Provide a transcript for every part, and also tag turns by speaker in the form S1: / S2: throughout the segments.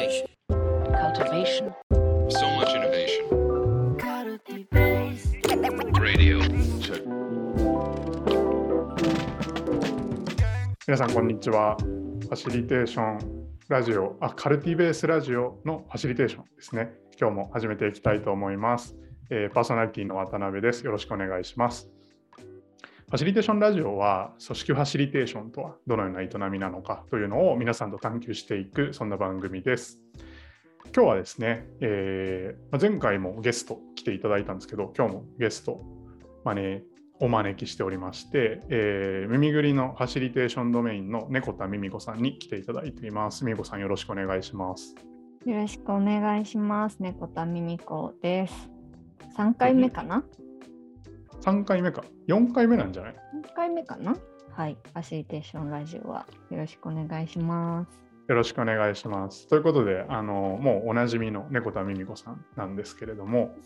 S1: Cultivation.
S2: cultivation,
S3: So much innovation. Radio. Check.
S4: 皆さんこんにちは。ファシリテーションラジオ、あ、カルティベースラジオのファシリテーションですね。今日も始めていきたいと思います。えーパーソナリティの渡辺です。よろしくお願いします。ファシリテーションラジオは組織ファシリテーションとはどのような営みなのかというのを皆さんと探求していくそんな番組です。今日はですね、えー前回もゲスト来ていただいたんですけど、今日もゲスト、まあね、お招きしておりまして、えー耳ぐりのファシリテーションドメインの猫田ミミ子さんに来ていただいています。ミミ子さんよろしくお願いします。
S5: よろしくお願いします。猫田ミミコです。3回目かな？
S4: 3回目か、4回目なんじゃない
S5: ?4 回目かな？はい。ファシリテーションラジオはよろしくお願いします。
S4: よろしくお願いします。ということで、あのもうおなじみの猫田ミミ子さんなんですけれども、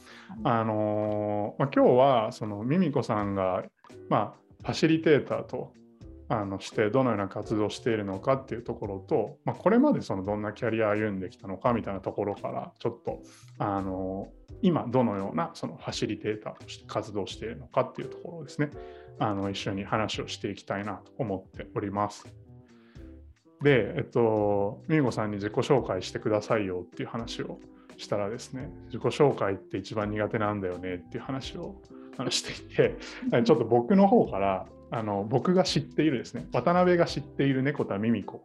S4: あのまあ、今日はそのミミ子さんが、まあ、ファシリテーターとあのしてどのような活動をしているのかっていうところと、まあ、これまでそのどんなキャリアを歩んできたのかみたいなところからちょっとあの今どのようなそのファシリテーターとして活動しているのかっていうところをですねあの一緒に話をしていきたいなと思っております。で、えっと、ミミコさんに自己紹介してくださいよっていう話をしたらですね、自己紹介って一番苦手なんだよねっていう話をしていて、ちょっと僕の方からあの僕が知っているですね、渡辺が知っている猫田ミミ子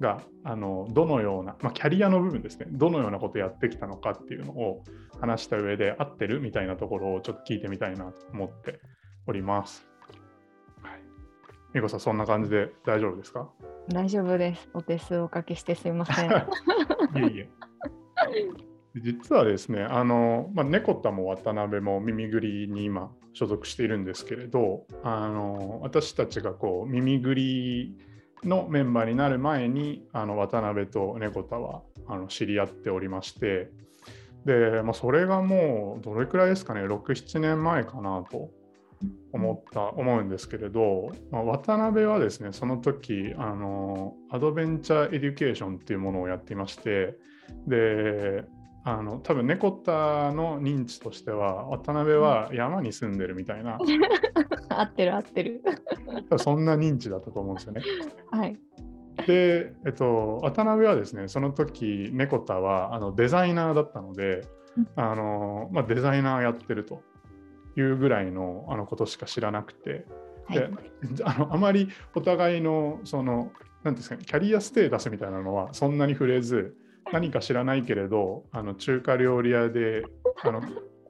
S4: があのどのような、まあ、キャリアの部分ですね、どのようなことをやってきたのかっていうのを話した上で合ってるみたいなところをちょっと聞いてみたいなと思っております。はい、ミミコさん、そんな感じで大丈夫ですか？
S5: 大丈夫です。お手数おかけしてすいません。
S4: いえいえ。実はですね、あの、まあ、猫田も渡辺も耳ぐりに今所属しているんですけれど、あの私たちがこう耳ぐりのメンバーになる前に、あの渡辺と猫田はあの知り合っておりまして、で、まあ、それがもうどれくらいですかね、6、7年前かなと思った思うんですけれど、まあ、渡辺はですねその時あの adventure education っていうものをやっていましてであの多分猫田の認知としては渡辺は山に住んでるみたいな、
S5: 合ってる合ってる。
S4: そんな認知だったと思うんですよね。
S5: はい。
S4: で、えっと、渡辺はですねその時猫田はあのデザイナーだったので
S5: うん
S4: あの、まあ、デザイナーやってるというぐらいのあのことしか知らなくて。
S5: はい
S4: であのあまりお互いのそのなんていうんですかねキャリアステータスみたいなのはそんなに触れず何か知らないけれどあの中華料理屋であの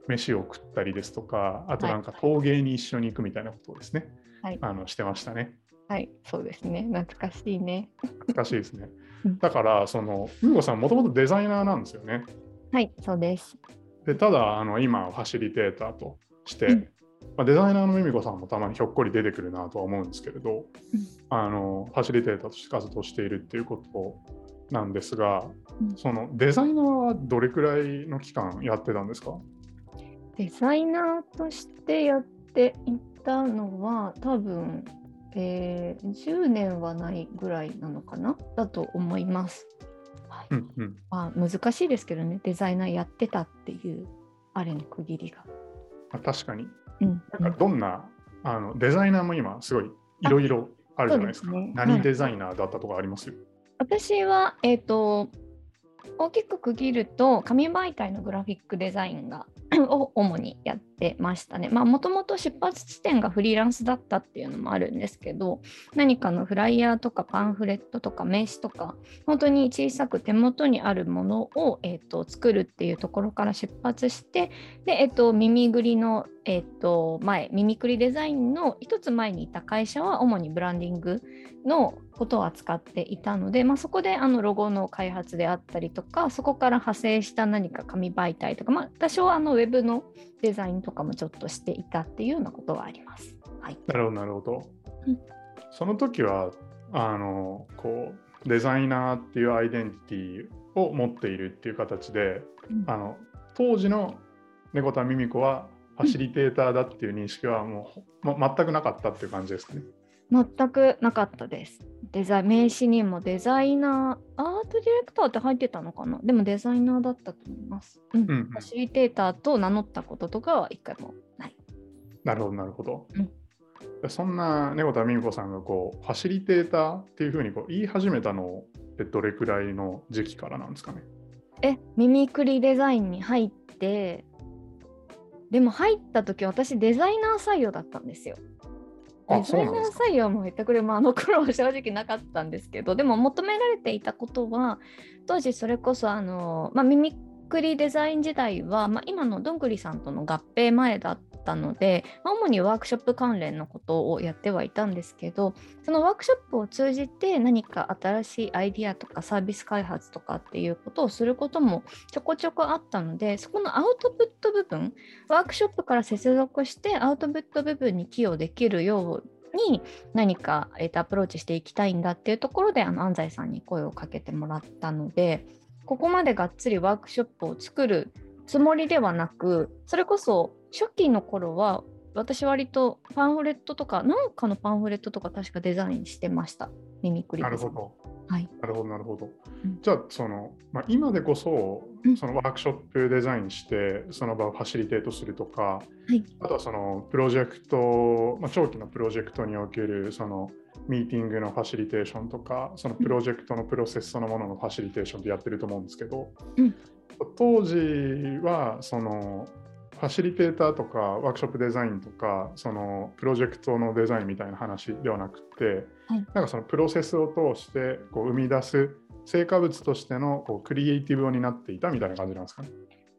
S4: 飯を食ったりですとかあとなんか陶芸に一緒に行くみたいなことをですね、
S5: はい。
S4: あのしてましたね。
S5: はい、そうですね。懐かしいね。
S4: 懐かしいですね。
S5: うん。
S4: だからそのムーゴさんもともとデザイナーなんですよね。
S5: はい、そうです。
S4: でただあの今はファシリテーターとして、
S5: うん。
S4: まあ、デザイナーのミミコさんもたまにひょっこり出てくるなとは思うんですけれど、あのファシリテーターとして活動しているっていうことなんですが、
S5: うん。
S4: そのデザイナーはどれくらいの期間やってたんですか？
S5: デザイナーとしてやっていたのは多分、えー10年はないぐらいなのかな？だと思います。はい。
S4: うんうん。
S5: まあ、難しいですけどね。デザイナーやってたっていうあれの区切りが。
S4: まあ確かに。
S5: うん。
S4: なんかどんな、あのデザイナーも今すごいいろいろあるじゃないですか。
S5: すね。
S4: 何デザイナーだったとかあります？よ、
S5: 私は、えー、と大きく区切ると紙媒体のグラフィックデザインが を主にやってましたね。まあもともと出発地点がフリーランスだったっていうのもあるんですけど何かのフライヤーとかパンフレットとか名刺とか本当に小さく手元にあるものを、えー、と作るっていうところから出発してで、えー、と耳ぐりの、えー、と前耳くりデザインの一つ前にいた会社は主にブランディングのことを扱っていたので、まあ、そこであのロゴの開発であったりとかそこから派生した何か紙媒体とか、まあ、多少あのウェブのデザインとかもちょっとしていたっていうようなことはあります。はい、
S4: なるほどなるほど、
S5: うん
S4: その時はあのこうデザイナーっていうアイデンティティを持っているっていう形で、
S5: うん
S4: あの当時の猫田ミミ子はファシリテーターだっていう認識はもう、ま、全くなかったっていう感じですかね。
S5: 全くなかったです。デザイン名刺にもデザイナー、アートディレクターって入ってたのかな？でもデザイナーだったと思います。うん
S4: うんうん
S5: ファシリテーターと名乗ったこととかは一回もない。
S4: なるほど、なるほど。
S5: うん
S4: そんな猫田美美子さんがこうファシリテーターっていうふうにこう言い始めたのってどれくらいの時期からなんですかね？
S5: え、ミミクリデザインに入って、でも入った時私デザイナー採用だったんですよ。
S4: あ、
S5: デザイナー。採用も言ってくれもあの頃は正直なかったんですけどでも求められていたことは当時それこそあの、まあ、ミミクリデザイン時代は、まあ、今のどんぐりさんとの合併前だったので、まあ主にワークショップ関連のことをやってはいたんですけどそのワークショップを通じて何か新しいアイディアとかサービス開発とかっていうことをすることもちょこちょこあったのでそこのアウトプット部分ワークショップから接続してアウトプット部分に寄与できるように何か、えーとアプローチしていきたいんだっていうところであの安西さんに声をかけてもらったのでここまでがっつりワークショップを作るつもりではなくそれこそ初期の頃は私割とパンフレットとかなんかのパンフレットとか確かデザインしてました。ミミクリ
S4: なるほど。
S5: はい。
S4: なるほど、なるほど。
S5: うん。
S4: じゃあ、その、まあ、今でこそ
S5: うん、
S4: そのワークショップデザインして、その場をファシリテートするとか、
S5: はい。
S4: あとはそのプロジェクト、まあ、長期のプロジェクトにおけるそのミーティングのファシリテーションとか、そのプロジェクトのプロセスそのもののファシリテーションってやってると思うんですけど、
S5: うん。
S4: 当時はそのファシリテーターとかワークショップデザインとかそのプロジェクトのデザインみたいな話ではなくて、
S5: はい。
S4: なんかそのプロセスを通してこう生み出す成果物としてのこうクリエイティブを担っていたみたいな感じなんですかね。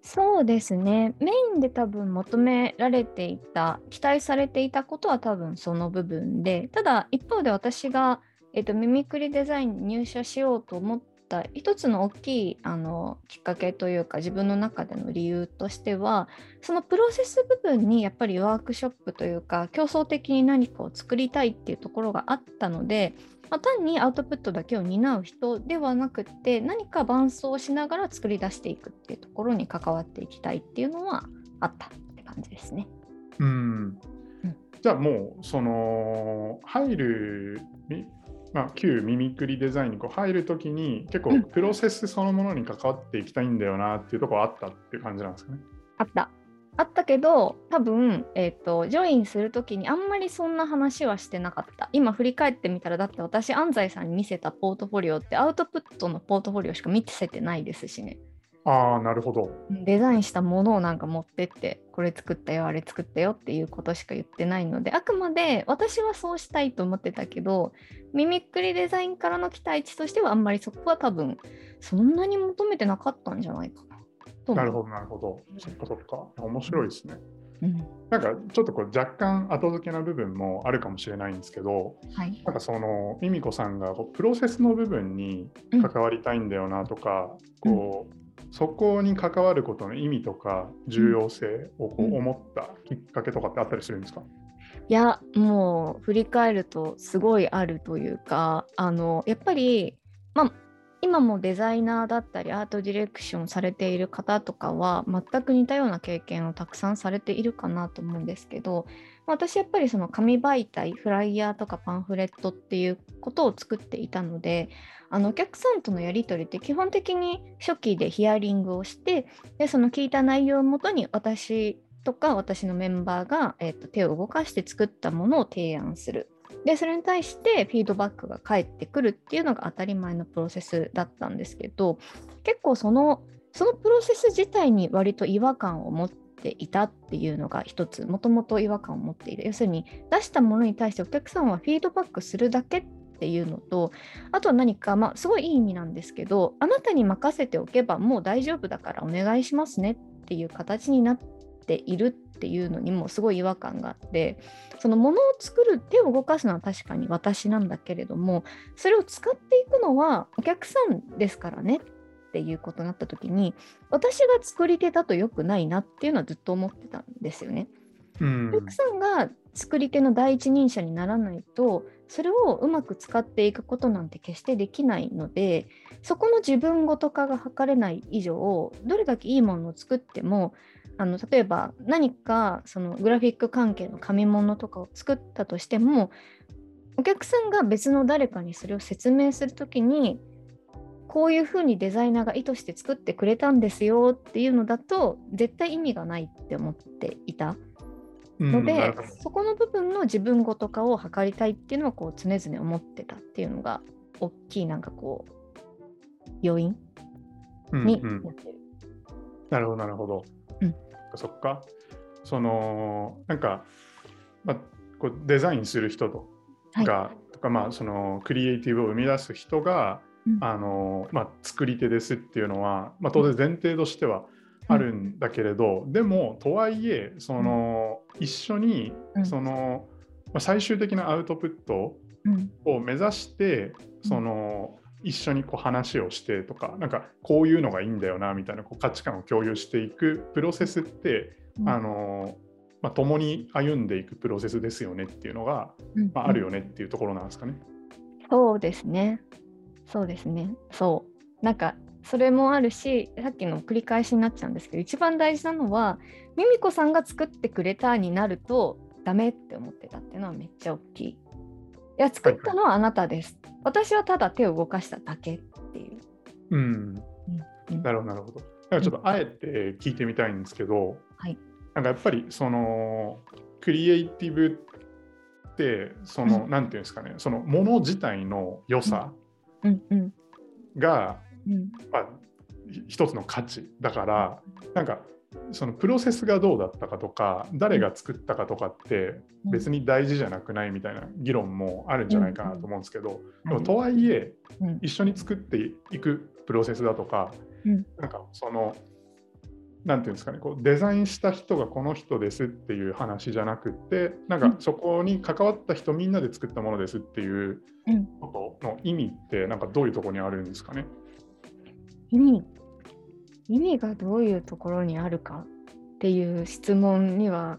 S5: そうですね。メインで多分求められていた、期待されていたことは多分その部分で、ただ一方で私が、えっとミミクリデザインに入社しようと思った一つの大きいあのきっかけというか自分の中での理由としてはそのプロセス部分にやっぱりワークショップというか競争的に何かを作りたいっていうところがあったので、まあ、単にアウトプットだけを担う人ではなくって何か伴走しながら作り出していくっていうところに関わっていきたいっていうのはあったって感じですね。
S4: うん
S5: うん
S4: じゃあもうその入る、みまあ、旧ミミクリデザインにこう入るときに結
S5: うん
S4: 構プロセスそのものに関わっていきたいんだよなっていうところあったっていう感じなんですかね。
S5: あった。あったけど多分、えー、とジョインする時にあんまりそんな話はしてなかった。今振り返ってみたらだって私安西さんに見せたポートフォリオってアウトプットのポートフォリオしか見せてないですしね。
S4: ああ、なるほど。
S5: デザインしたものをなんか持ってってこれ作ったよあれ作ったよっていうことしか言ってないのであくまで私はそうしたいと思ってたけどミミックリデザインからの期待値としてはあんまりそこは多分そんなに求めてなかったんじゃないかな
S4: るほど、なるほど。そっかそっか。面白いですね。
S5: うん。
S4: なんかちょっとこう若干後付けな部分もあるかもしれないんですけど、
S5: はい。
S4: なんかそのミミコさんがこうプロセスの部分に関わりたいんだよなとか、
S5: うん。
S4: こうそこに関わることの意味とか重要性をこ
S5: うん
S4: う思ったきっかけとかってあったりするんですか、
S5: いやもう振り返るとすごいあるというかあのやっぱりまあ今もデザイナーだったりアートディレクションされている方とかは全く似たような経験をたくさんされているかなと思うんですけど私やっぱりその紙媒体フライヤーとかパンフレットっていうことを作っていたのであのお客さんとのやり取りって基本的に初期でヒアリングをしてでその聞いた内容をもとに私とか私のメンバーが、えーと手を動かして作ったものを提案する。でそれに対してフィードバックが返ってくるっていうのが当たり前のプロセスだったんですけど結構そのそのプロセス自体に割と違和感を持っていたっていうのが一つもともと違和感を持っている。要するに出したものに対してお客さんはフィードバックするだけっていうのとあとは何か、まあ、すごいいい意味なんですけどあなたに任せておけばもう大丈夫だからお願いしますねっていう形になっているっていうのにもすごい違和感があってそのものを作る手を動かすのは確かに私なんだけれどもそれを使っていくのはお客さんですからねっていうことになった時に私が作り手だと良くないなっていうのはずっと思ってたんですよね。
S4: うん
S5: お客さんが作り手の第一人者にならないとそれをうまく使っていくことなんて決してできないのでそこの自分ごと化が図れない以上どれだけいいものを作ってもあの例えば何かそのグラフィック関係の紙物とかを作ったとしてもお客さんが別の誰かにそれを説明するときにこういうふうにデザイナーが意図して作ってくれたんですよっていうのだと絶対意味がないって思っていたので、
S4: うん
S5: そこの部分の自分語とかを測りたいっていうのはこう常々思ってたっていうのが大きいなんかこう要因に
S4: うんうん
S5: なってる。
S4: なるほど、なるほど。
S5: うん
S4: そっか。その、なんか、まあ、こうデザインする人と
S5: はい。
S4: が、とか、まあ、そのクリエイティブを生み出す人が、
S5: うん。
S4: あの、まあ、作り手ですっていうのは、まあ、当然前提としてはあるんだけれど、でも、とはいえ、その、一緒に
S5: う、ん。
S4: その、まあ、最終的なアウトプット
S5: うん。
S4: を目指してその一緒にこう話をしてとかなんかこういうのがいいんだよなみたいなこう価値観を共有していくプロセスって、
S5: うん
S4: あのまあ、共に歩んでいくプロセスですよねっていうのが、
S5: うん
S4: まあ、あるよねっていうところなんですかね。
S5: そうですね。そうですね。そう。なんかそれもあるし、さっきの繰り返しになっちゃうんですけど、一番大事なのは、ミミコさんが作ってくれたになるとダメって思ってたっていうのはめっちゃ大きい。いや、作ったのはあなたです。私はただ手を動かしただけっていう。
S4: うん、
S5: うん。
S4: なるほどなるほほど。だからちょっとあえて聞いてみたいんですけど、
S5: はい。
S4: なんかやっぱりそのクリエイティブってその、
S5: うん。
S4: なんていうんですかねそのもの自体の良さ
S5: うん。うん。
S4: が、
S5: うん。
S4: まあ、ひ一つの価値だからなんかそのプロセスがどうだったかとか誰が作ったかとかって
S5: うん。
S4: 別に大事じゃなくないみたいな議論もあるんじゃないかなと思うんですけど、でも
S5: はい
S4: とはいえ
S5: うん。
S4: 一緒に作っていくプロセスだとか、
S5: うん。
S4: なんかそのなんていうんですかねこうデザインした人がこの人ですっていう話じゃなくってなんか
S5: うん。
S4: そこに関わった人みんなで作ったものですっていう
S5: うん。
S4: ことの意味ってなんかどういうところにあるんですかね？
S5: 意味意味がどういうところにあるかっていう質問には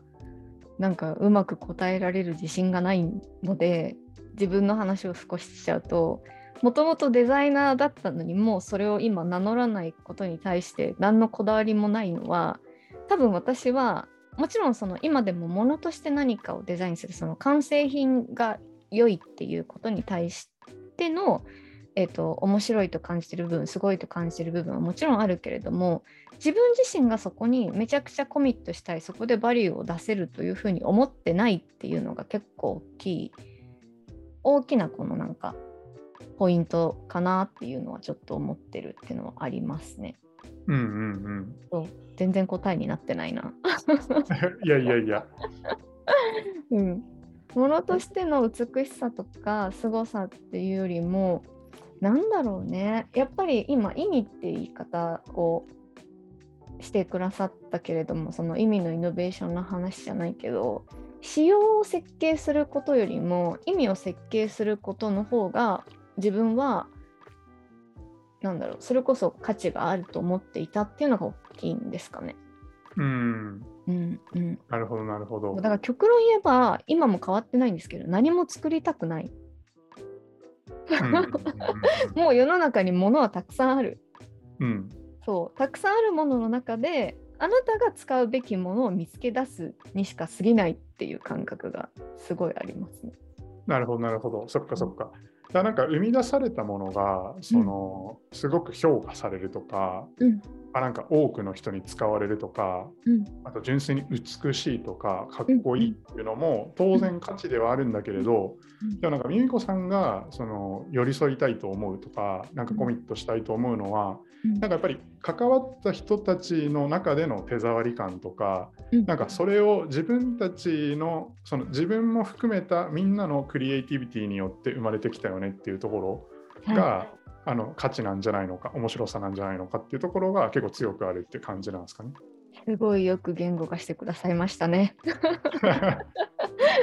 S5: なんかうまく答えられる自信がないので自分の話を少ししちゃうともともとデザイナーだったのにもうそれを今名乗らないことに対して何のこだわりもないのは多分私はもちろんその今でもものとして何かをデザインするその完成品が良いっていうことに対してのえー、と面白いと感じてる部分すごいと感じてる部分はもちろんあるけれども自分自身がそこにめちゃくちゃコミットしたいそこでバリューを出せるというふうに思ってないっていうのが結構大きい大きなこのなんかポイントかなっていうのはちょっと思ってるっていうのはありますね。
S4: うんうんうん。
S5: 全然答えになってないな。
S4: いやいやいや。
S5: うん、ものとしての美しさとか凄さっていうよりもなんだろうねやっぱり今意味って言い方をしてくださったけれどもその意味のイノベーションの話じゃないけど仕様を設計することよりも意味を設計することの方が自分はなんだろうそれこそ価値があると思っていたっていうのが大きいんですかね。
S4: うん。
S5: うんうん、
S4: なるほどなるほど
S5: だ。から極論言えば今も変わってないんですけど何も作りたくないもう世の中に物はたくさんある
S4: うん。
S5: そうたくさんあるものの中であなたが使うべきものを見つけ出すにしか過ぎないっていう感覚がすごいありますね。
S4: なるほどなるほど。そっかそっか。だからなんか生み出されたものがその、すごく評価されるとか、
S5: うん。
S4: あなんか多くの人に使われるとか、
S5: うん。
S4: あと純粋に美しいとかかっこいいっていうのも当然価値ではあるんだけれど、
S5: うん。
S4: でもなんかミミコさんがその寄り添いたいと思うとかなんかコミットしたいと思うのは、
S5: うん。
S4: なんかやっぱり関わった人たちの中での手触り感とか、
S5: うん。
S4: なんかそれを自分たちのその自分も含めたみんなのクリエイティビティによって生まれてきたよねっていうところが、
S5: は
S4: あの価値なんじゃないのか面白さなんじゃないのかっていうところが結構強くあるって感じなんですかね。
S5: い、すごいよく言語化してくださいましたね。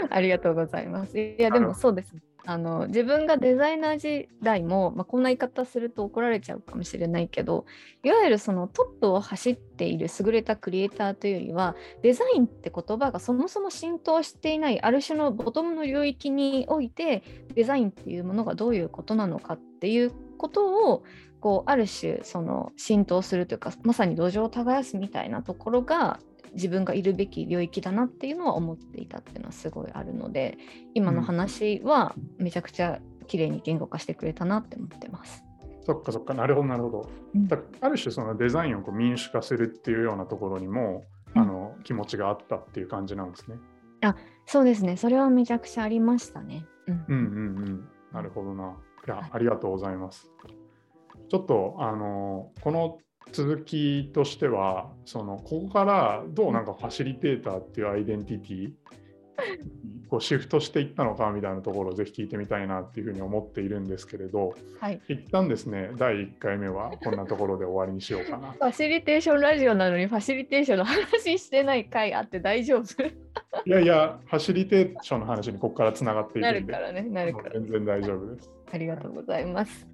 S5: ありがとうございます。いやでもそうです。あの自分がデザイナー時代も、まあ、こんな言い方すると怒られちゃうかもしれないけどいわゆるそのトップを走っている優れたクリエイターというよりはデザインって言葉がそもそも浸透していないある種のボトムの領域においてデザインっていうものがどういうことなのかっていうことをこうある種その浸透するというかまさに土壌を耕すみたいなところが自分がいるべき領域だなっていうのは思っていたっていうのはすごいあるので今の話はめちゃくちゃ綺麗に言語化してくれたなって思ってます。
S4: そっかそっか、なるほど、なるほど。
S5: うん
S4: だある種、そのデザインをこう民主化するっていうようなところにも、
S5: うん
S4: あの気持ちがあったっていう感じなんですね。
S5: そうですねそれはめちゃくちゃありましたね。うん
S4: うんうんうん。なるほどな。いや
S5: はい、
S4: ありがとうございます。ちょっと、あの、この続きとしては、その、ここからどうなんかファシリテーターっていうアイデンティティ、こうシフトしていったのかみたいなところをぜひ聞いてみたいなっていうふうに思っているんですけれど、
S5: はい
S4: 一旦ですね、第1回目はこんなところで終わりにしようかな。
S5: ファシリテーションラジオなのにファシリテーションの話してない回あって大丈夫？
S4: いやいや、ファシリテーションの話にここからつながっていくんで、
S5: なるからねなるから
S4: 全然大丈夫です。
S5: ありがとうございます。